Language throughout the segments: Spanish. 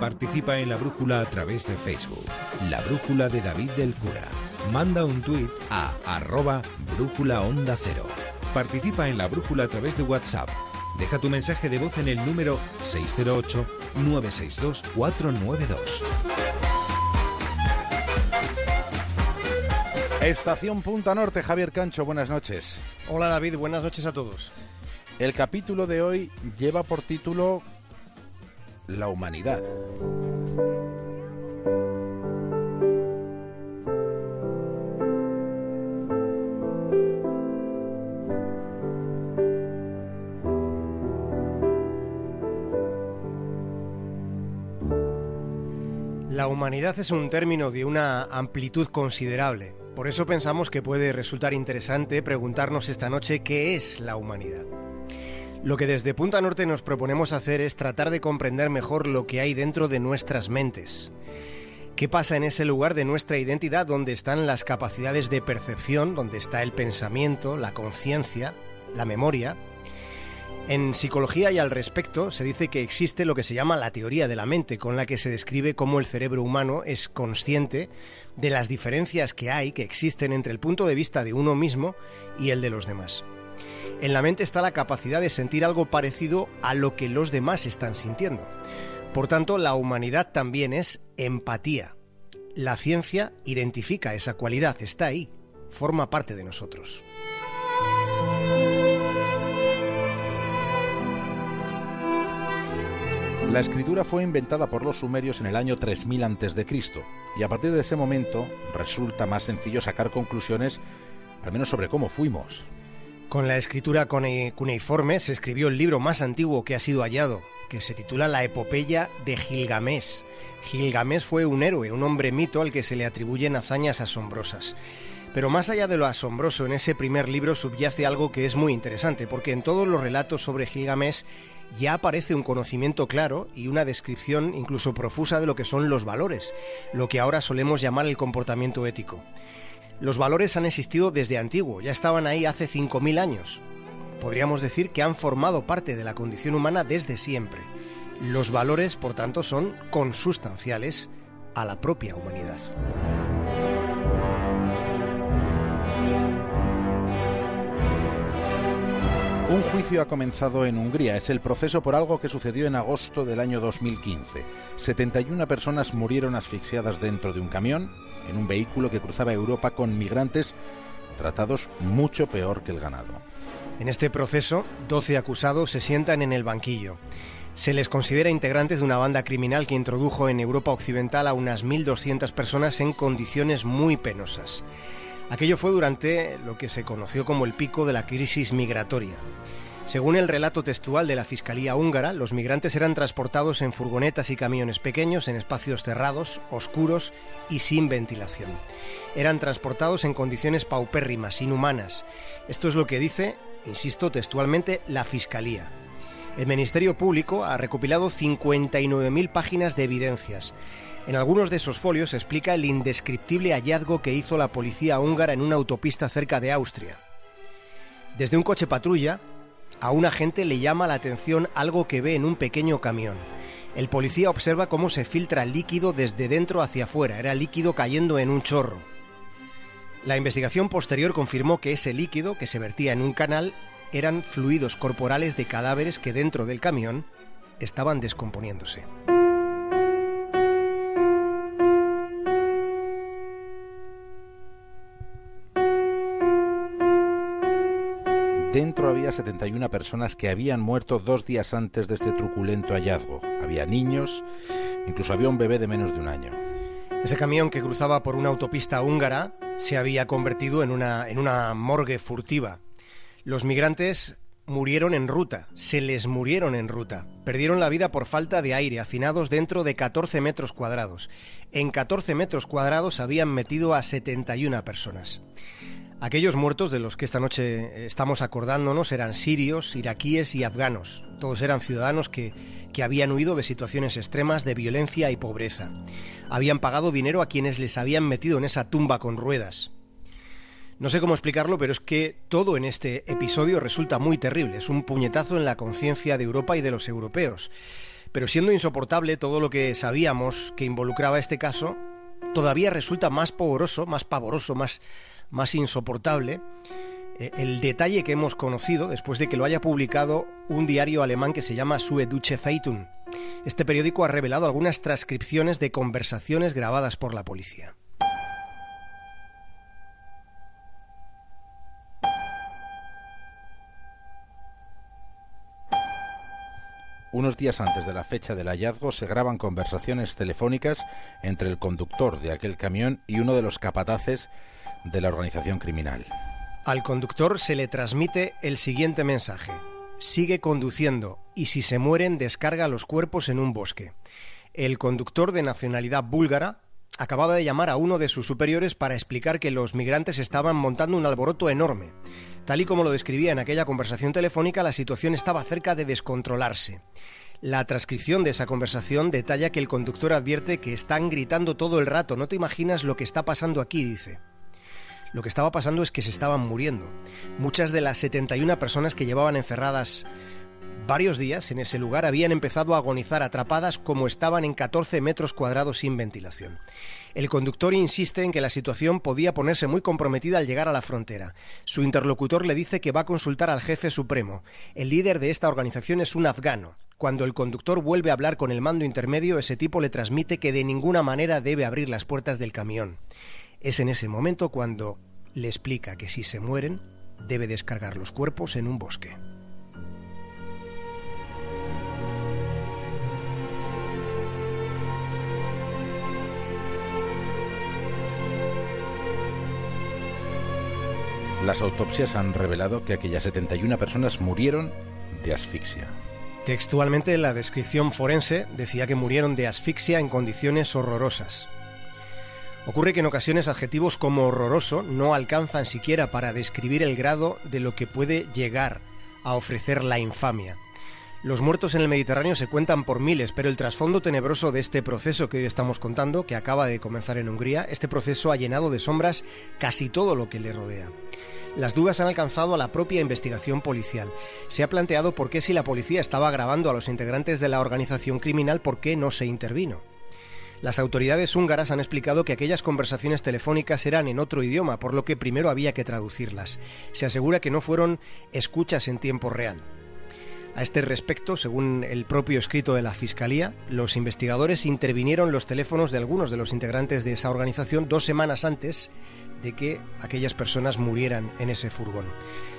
Participa en la brújula a través de Facebook. La brújula de David del Cura. Manda un tuit a arroba brújula onda cero. Participa en la brújula a través de WhatsApp. Deja tu mensaje de voz en el número 608-962-492. Estación Punta Norte, Javier Cancho, buenas noches. Hola David, buenas noches a todos. El capítulo de hoy lleva por título La humanidad. La humanidad es un término de una amplitud considerable. Por eso pensamos que puede resultar interesante preguntarnos esta noche qué es la humanidad. Lo que desde Punta Norte nos proponemos hacer es tratar de comprender mejor lo que hay dentro de nuestras mentes. ¿Qué pasa en ese lugar de nuestra identidad donde están las capacidades de percepción, donde está el pensamiento, la conciencia, la memoria? En psicología y al respecto se dice que existe lo que se llama la teoría de la mente, con la que se describe cómo el cerebro humano es consciente de las diferencias que hay, que existen entre el punto de vista de uno mismo y el de los demás. En la mente está la capacidad de sentir algo parecido a lo que los demás están sintiendo. Por tanto, la humanidad también es empatía. La ciencia identifica esa cualidad, está ahí, forma parte de nosotros. La escritura fue inventada por los sumerios en el año 3000 a.C. y a partir de ese momento resulta más sencillo sacar conclusiones, al menos sobre cómo fuimos. Con la escritura cuneiforme se escribió el libro más antiguo que ha sido hallado, que se titula La epopeya de Gilgamesh. Gilgamesh fue un héroe, un hombre mito al que se le atribuyen hazañas asombrosas. Pero más allá de lo asombroso, en ese primer libro subyace algo que es muy interesante, porque en todos los relatos sobre Gilgamesh ya aparece un conocimiento claro y una descripción incluso profusa de lo que son los valores, lo que ahora solemos llamar el comportamiento ético. Los valores han existido desde antiguo, ya estaban ahí hace 5.000 años. Podríamos decir que han formado parte de la condición humana desde siempre. Los valores, por tanto, son consustanciales a la propia humanidad. Un juicio ha comenzado en Hungría. Es el proceso por algo que sucedió en agosto del año 2015. 71 personas murieron asfixiadas dentro de un camión en un vehículo que cruzaba Europa con migrantes tratados mucho peor que el ganado. En este proceso, 12 acusados se sientan en el banquillo. Se les considera integrantes de una banda criminal que introdujo en Europa Occidental a unas 1.200 personas en condiciones muy penosas. Aquello fue durante lo que se conoció como el pico de la crisis migratoria. Según el relato textual de la Fiscalía húngara, los migrantes eran transportados en furgonetas y camiones pequeños en espacios cerrados, oscuros y sin ventilación. Eran transportados en condiciones paupérrimas, inhumanas. Esto es lo que dice, insisto textualmente, la Fiscalía. El Ministerio Público ha recopilado 59.000 páginas de evidencias. En algunos de esos folios se explica el indescriptible hallazgo que hizo la policía húngara en una autopista cerca de Austria. Desde un coche patrulla, a un agente le llama la atención algo que ve en un pequeño camión. El policía observa cómo se filtra líquido desde dentro hacia afuera. Era líquido cayendo en un chorro. La investigación posterior confirmó que ese líquido, que se vertía en un canal, eran fluidos corporales de cadáveres que dentro del camión estaban descomponiéndose. Dentro había 71 personas que habían muerto dos días antes de este truculento hallazgo. Había niños, incluso había un bebé de menos de un año. Ese camión que cruzaba por una autopista húngara se había convertido en una, en una morgue furtiva. Los migrantes murieron en ruta, se les murieron en ruta. Perdieron la vida por falta de aire, hacinados dentro de 14 metros cuadrados. En 14 metros cuadrados habían metido a 71 personas. Aquellos muertos de los que esta noche estamos acordándonos eran sirios, iraquíes y afganos. Todos eran ciudadanos que, que, habían huido de situaciones extremas de violencia y pobreza. Habían pagado dinero a quienes les habían metido en esa tumba con ruedas. No sé cómo explicarlo, pero es que todo en este episodio resulta muy terrible. Es un puñetazo en la conciencia de Europa y de los europeos. Pero siendo insoportable todo lo que sabíamos que involucraba este caso, todavía resulta más pavoroso, más pavoroso, más, más insoportable eh, el detalle que hemos conocido después de que lo haya publicado un diario alemán que se llama Sueduche Zeitung. Este periódico ha revelado algunas transcripciones de conversaciones grabadas por la policía. Unos días antes de la fecha del hallazgo se graban conversaciones telefónicas entre el conductor de aquel camión y uno de los capataces de la organización criminal. Al conductor se le transmite el siguiente mensaje. Sigue conduciendo y si se mueren descarga los cuerpos en un bosque. El conductor de nacionalidad búlgara acababa de llamar a uno de sus superiores para explicar que los migrantes estaban montando un alboroto enorme. Tal y como lo describía en aquella conversación telefónica, la situación estaba cerca de descontrolarse. La transcripción de esa conversación detalla que el conductor advierte que están gritando todo el rato. No te imaginas lo que está pasando aquí, dice. Lo que estaba pasando es que se estaban muriendo. Muchas de las 71 personas que llevaban encerradas varios días en ese lugar habían empezado a agonizar atrapadas como estaban en 14 metros cuadrados sin ventilación. El conductor insiste en que la situación podía ponerse muy comprometida al llegar a la frontera. Su interlocutor le dice que va a consultar al jefe supremo. El líder de esta organización es un afgano. Cuando el conductor vuelve a hablar con el mando intermedio, ese tipo le transmite que de ninguna manera debe abrir las puertas del camión. Es en ese momento cuando le explica que si se mueren, debe descargar los cuerpos en un bosque. Las autopsias han revelado que aquellas 71 personas murieron de asfixia. Textualmente la descripción forense decía que murieron de asfixia en condiciones horrorosas. Ocurre que en ocasiones adjetivos como horroroso no alcanzan siquiera para describir el grado de lo que puede llegar a ofrecer la infamia. Los muertos en el Mediterráneo se cuentan por miles, pero el trasfondo tenebroso de este proceso que hoy estamos contando, que acaba de comenzar en Hungría, este proceso ha llenado de sombras casi todo lo que le rodea. Las dudas han alcanzado a la propia investigación policial. Se ha planteado por qué si la policía estaba grabando a los integrantes de la organización criminal, por qué no se intervino. Las autoridades húngaras han explicado que aquellas conversaciones telefónicas eran en otro idioma, por lo que primero había que traducirlas. Se asegura que no fueron escuchas en tiempo real. A este respecto, según el propio escrito de la Fiscalía, los investigadores intervinieron los teléfonos de algunos de los integrantes de esa organización dos semanas antes de que aquellas personas murieran en ese furgón.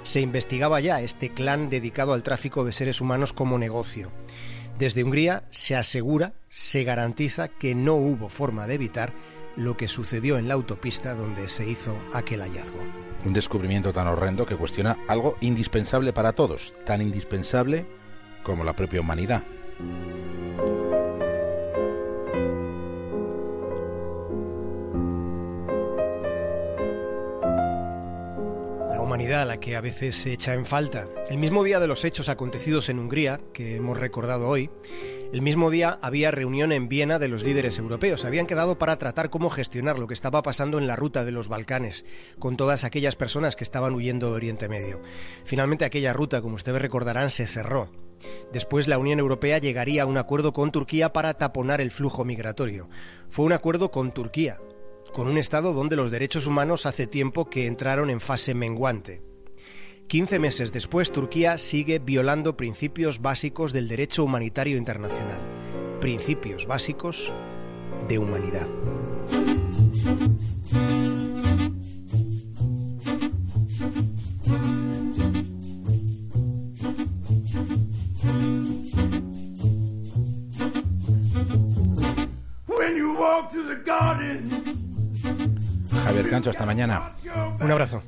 Se investigaba ya este clan dedicado al tráfico de seres humanos como negocio. Desde Hungría se asegura, se garantiza que no hubo forma de evitar lo que sucedió en la autopista donde se hizo aquel hallazgo. Un descubrimiento tan horrendo que cuestiona algo indispensable para todos, tan indispensable como la propia humanidad. Humanidad la que a veces se echa en falta. El mismo día de los hechos acontecidos en Hungría, que hemos recordado hoy, el mismo día había reunión en Viena de los líderes europeos. Habían quedado para tratar cómo gestionar lo que estaba pasando en la ruta de los Balcanes, con todas aquellas personas que estaban huyendo de Oriente Medio. Finalmente aquella ruta, como ustedes recordarán, se cerró. Después la Unión Europea llegaría a un acuerdo con Turquía para taponar el flujo migratorio. Fue un acuerdo con Turquía, con un Estado donde los derechos humanos hace tiempo que entraron en fase menguante. 15 meses después, Turquía sigue violando principios básicos del derecho humanitario internacional, principios básicos de humanidad. Javier Cancho, hasta mañana. Un abrazo.